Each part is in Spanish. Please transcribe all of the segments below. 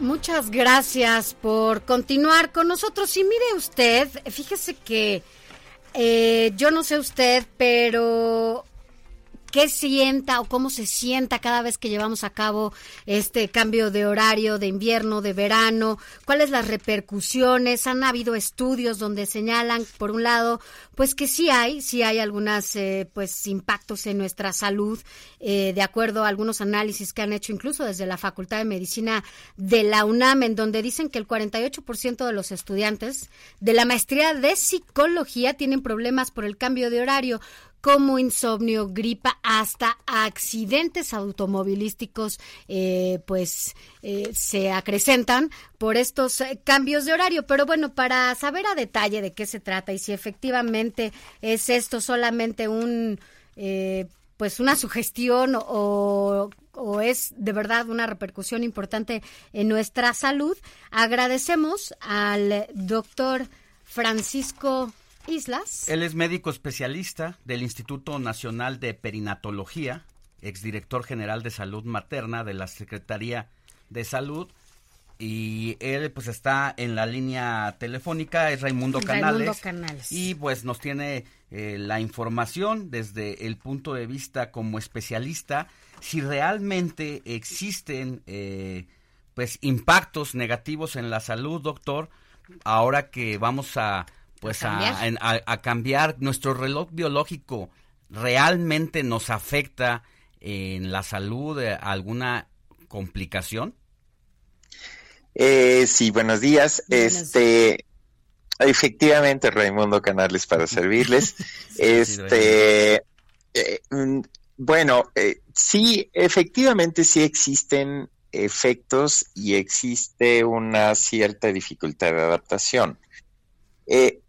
Muchas gracias por continuar con nosotros. Y mire usted, fíjese que eh, yo no sé usted, pero qué sienta o cómo se sienta cada vez que llevamos a cabo este cambio de horario de invierno, de verano, cuáles las repercusiones. Han habido estudios donde señalan, por un lado, pues que sí hay, sí hay algunos eh, pues impactos en nuestra salud, eh, de acuerdo a algunos análisis que han hecho incluso desde la Facultad de Medicina de la UNAM, en donde dicen que el 48% de los estudiantes de la maestría de psicología tienen problemas por el cambio de horario como insomnio, gripa, hasta accidentes automovilísticos, eh, pues eh, se acrecentan por estos eh, cambios de horario. Pero bueno, para saber a detalle de qué se trata y si efectivamente es esto solamente un, pues una sugestión o es de verdad una repercusión importante en nuestra salud, agradecemos al doctor Francisco Islas. Él es médico especialista del Instituto Nacional de Perinatología, exdirector general de salud materna de la Secretaría de Salud. Y él pues está en la línea telefónica, es Raimundo Canales. Canales. Y pues nos tiene eh, la información desde el punto de vista como especialista, si realmente existen eh, pues impactos negativos en la salud, doctor, ahora que vamos a pues a cambiar. nuestro reloj biológico realmente nos afecta en la salud alguna complicación eh, sí buenos días. Este efectivamente Raimundo Canales para servirles. Este eh, mm, bueno eh, sí efectivamente sí existen efectos y existe una cierta dificultad de adaptación. Eh,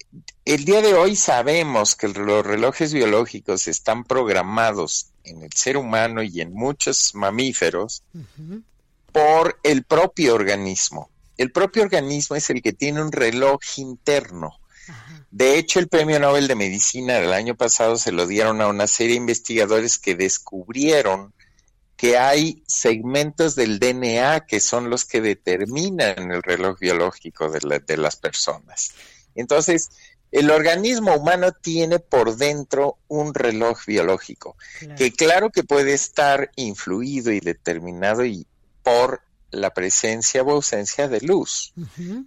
el día de hoy sabemos que los relojes biológicos están programados en el ser humano y en muchos mamíferos por el propio organismo. El propio organismo es el que tiene un reloj interno. De hecho, el Premio Nobel de Medicina del año pasado se lo dieron a una serie de investigadores que descubrieron que hay segmentos del DNA que son los que determinan el reloj biológico de, de las personas. Entonces, el organismo humano tiene por dentro un reloj biológico, que claro que puede estar influido y determinado y por la presencia o ausencia de luz.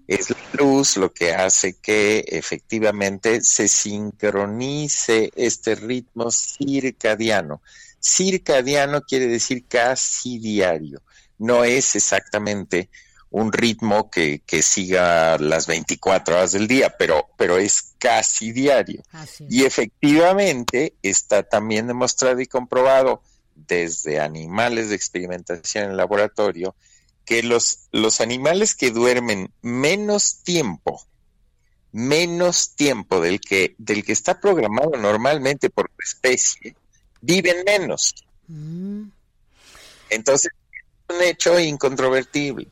Es la luz lo que hace que efectivamente se sincronice este ritmo circadiano. Circadiano quiere decir casi diario, no es exactamente un ritmo que, que, siga las 24 horas del día, pero, pero es casi diario. Y efectivamente está también demostrado y comprobado desde animales de experimentación en laboratorio que los, los animales que duermen menos tiempo, menos tiempo del que, del que está programado normalmente por especie, viven menos. Mm. Entonces, es un hecho incontrovertible.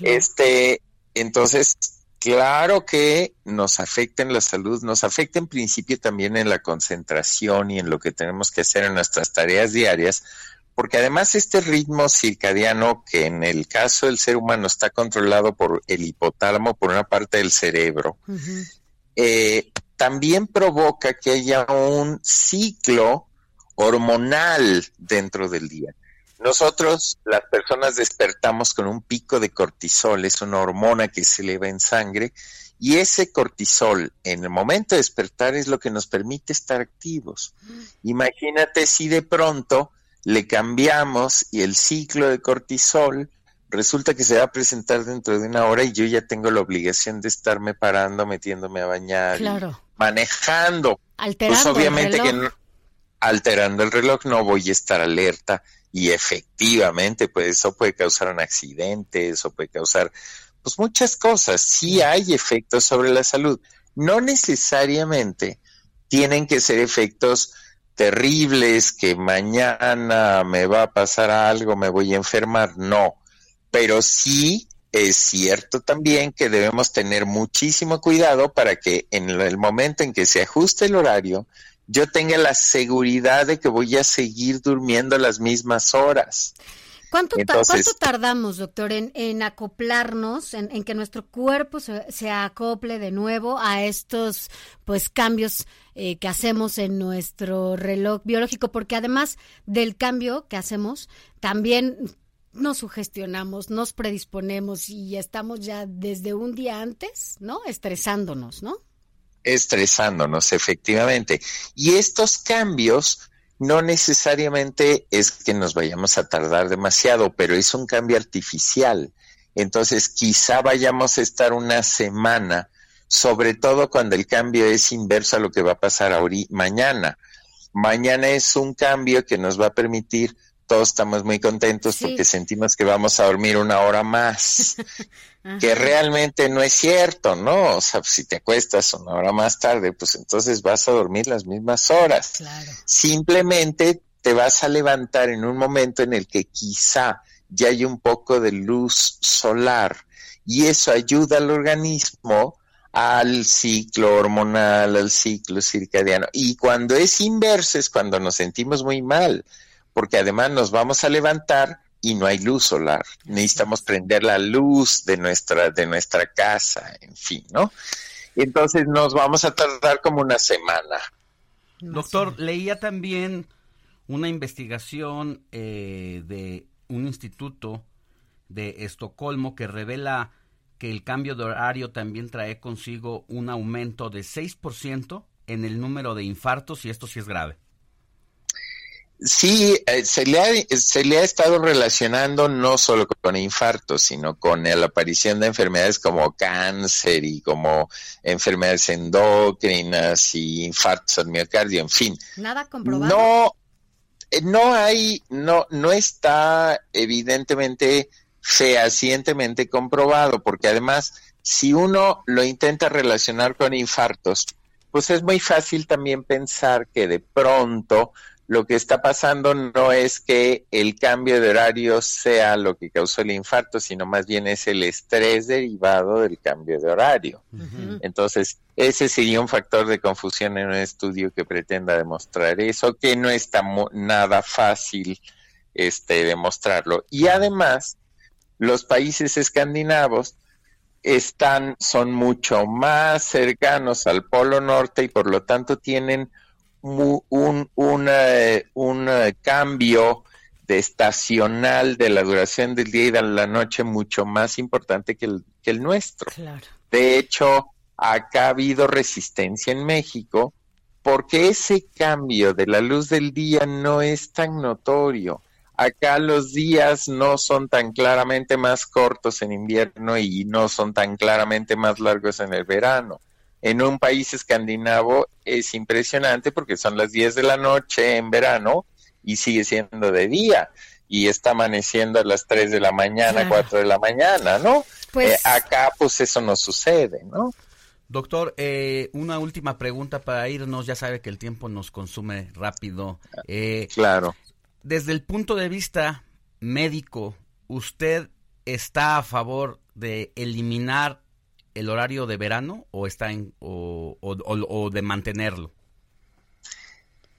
Este, entonces, claro que nos afecta en la salud, nos afecta en principio también en la concentración y en lo que tenemos que hacer en nuestras tareas diarias, porque además este ritmo circadiano que en el caso del ser humano está controlado por el hipotálamo, por una parte del cerebro, eh, también provoca que haya un ciclo hormonal dentro del día. Nosotros, las personas, despertamos con un pico de cortisol, es una hormona que se eleva en sangre, y ese cortisol en el momento de despertar es lo que nos permite estar activos. Imagínate si de pronto le cambiamos y el ciclo de cortisol resulta que se va a presentar dentro de una hora y yo ya tengo la obligación de estarme parando, metiéndome a bañar, manejando. Alterando pues obviamente que alterando el reloj, no voy a estar alerta y efectivamente, pues eso puede causar un accidente, eso puede causar pues muchas cosas. Sí hay efectos sobre la salud. No necesariamente tienen que ser efectos terribles, que mañana me va a pasar algo, me voy a enfermar. No, pero sí es cierto también que debemos tener muchísimo cuidado para que en el momento en que se ajuste el horario, yo tenga la seguridad de que voy a seguir durmiendo las mismas horas. ¿Cuánto, ¿cuánto tardamos, doctor, en, acoplarnos, en, que nuestro cuerpo se, acople de nuevo a estos pues cambios eh, que hacemos en nuestro reloj biológico? Porque además del cambio que hacemos, también nos sugestionamos, nos predisponemos y estamos ya desde un día antes, ¿no? Estresándonos, ¿no? Estresándonos, efectivamente. Y estos cambios no necesariamente es que nos vayamos a tardar demasiado, pero es un cambio artificial. Entonces, quizá vayamos a estar una semana, sobre todo cuando el cambio es inverso a lo que va a pasar mañana. Mañana es un cambio que nos va a permitir todos estamos muy contentos porque sentimos que vamos a dormir una hora más, que realmente no es cierto, ¿no? O sea, si te acuestas una hora más tarde, pues entonces vas a dormir las mismas horas. Simplemente te vas a levantar en un momento en el que quizá ya hay un poco de luz solar y eso ayuda al organismo al ciclo hormonal, al ciclo circadiano. Y cuando es inverso es cuando nos sentimos muy mal porque además nos vamos a levantar y no hay luz solar. Necesitamos prender la luz de nuestra, de nuestra casa, en fin, ¿no? Entonces nos vamos a tardar como una semana. Doctor, leía también una investigación eh, de un instituto de Estocolmo que revela que el cambio de horario también trae consigo un aumento de 6% en el número de infartos y esto sí es grave. Sí, eh, se, le ha, se le ha estado relacionando no solo con infartos, sino con la aparición de enfermedades como cáncer y como enfermedades endocrinas y infartos al miocardio, en fin. Nada comprobado. No, eh, no hay, no, no está evidentemente fehacientemente comprobado, porque además, si uno lo intenta relacionar con infartos, pues es muy fácil también pensar que de pronto lo que está pasando no es que el cambio de horario sea lo que causó el infarto, sino más bien es el estrés derivado del cambio de horario. Entonces, ese sería un factor de confusión en un estudio que pretenda demostrar eso, que no está nada fácil este, demostrarlo. Y además, los países escandinavos están, son mucho más cercanos al Polo Norte y por lo tanto tienen un, un, cambio de estacional de la duración del día y de la noche mucho más importante que el, que el nuestro. De hecho, acá ha habido resistencia en México porque ese cambio de la luz del día no es tan notorio. Acá los días no son tan claramente más cortos en invierno y no son tan claramente más largos en el verano en un país escandinavo es impresionante porque son las 10 de la noche en verano y sigue siendo de día y está amaneciendo a las 3 de la mañana, 4 de la mañana, ¿no? Pues... Eh, acá pues eso no sucede, ¿no? Doctor, eh, una última pregunta para irnos, ya sabe que el tiempo nos consume rápido. Eh, claro. Desde el punto de vista médico, ¿usted está a favor de eliminar el horario de verano o está en o, o, de mantenerlo?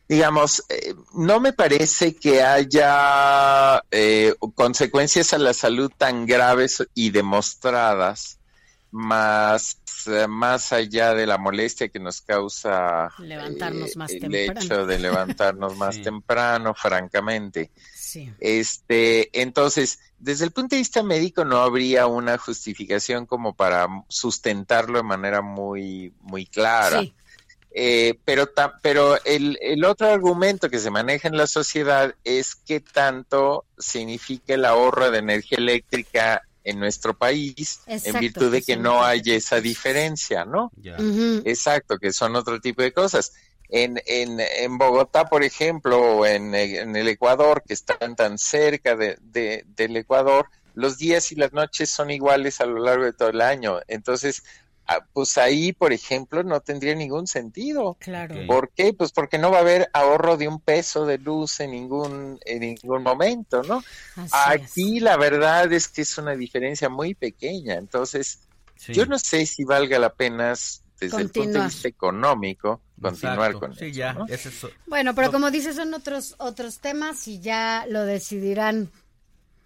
Digamos, eh, no me parece que haya eh, consecuencias a la salud tan graves y demostradas más, eh, más allá de la molestia que nos causa levantarnos más el hecho de levantarnos más temprano, francamente. Este, entonces, desde el punto de vista médico no habría una justificación como para sustentarlo de manera muy, muy clara. Eh, pero pero el, el, otro argumento que se maneja en la sociedad es que tanto significa el ahorro de energía eléctrica en nuestro país en virtud de que no hay esa diferencia, ¿no? Exacto, que son otro tipo de cosas. En, en, en Bogotá, por ejemplo, o en, en, el Ecuador, que están tan cerca de, del Ecuador, los días y las noches son iguales a lo largo de todo el año. Entonces, Ah, pues ahí, por ejemplo, no tendría ningún sentido. Claro. ¿Por qué? Pues porque no va a haber ahorro de un peso de luz en ningún, en ningún momento, ¿no? Aquí la verdad es que es una diferencia muy pequeña. Entonces, yo no sé si valga la pena desde el punto de vista económico continuar con sí, Ya, Bueno, pero como dices, son otros, otros temas y ya lo decidirán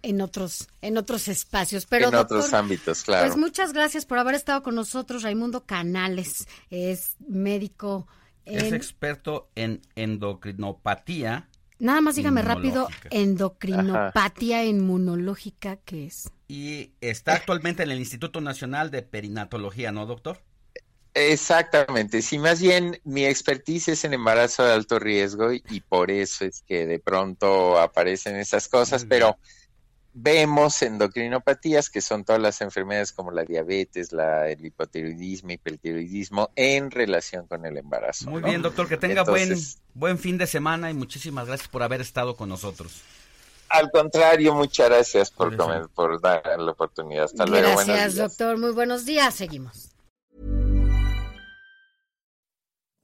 en otros en otros espacios. Pero en otros ámbitos claro. pues muchas gracias por haber estado con nosotros Raimundo Canales es médico es experto en endocrinopatía nada más dígame rápido endocrinopatía inmunológica que es y está actualmente en el Instituto Nacional de Perinatología no doctor Exactamente, sí, más bien mi expertise es en embarazo de alto riesgo y, y por eso es que de pronto aparecen esas cosas, pero vemos endocrinopatías, que son todas las enfermedades como la diabetes, la, el hipotiroidismo, hipertiroidismo, en relación con el embarazo. Muy bien, doctor, que tenga buen, buen fin de semana y muchísimas gracias por haber estado con nosotros. Al contrario, muchas gracias por, por dar la oportunidad. Hasta luego. Gracias, doctor. Muy buenos días. Seguimos.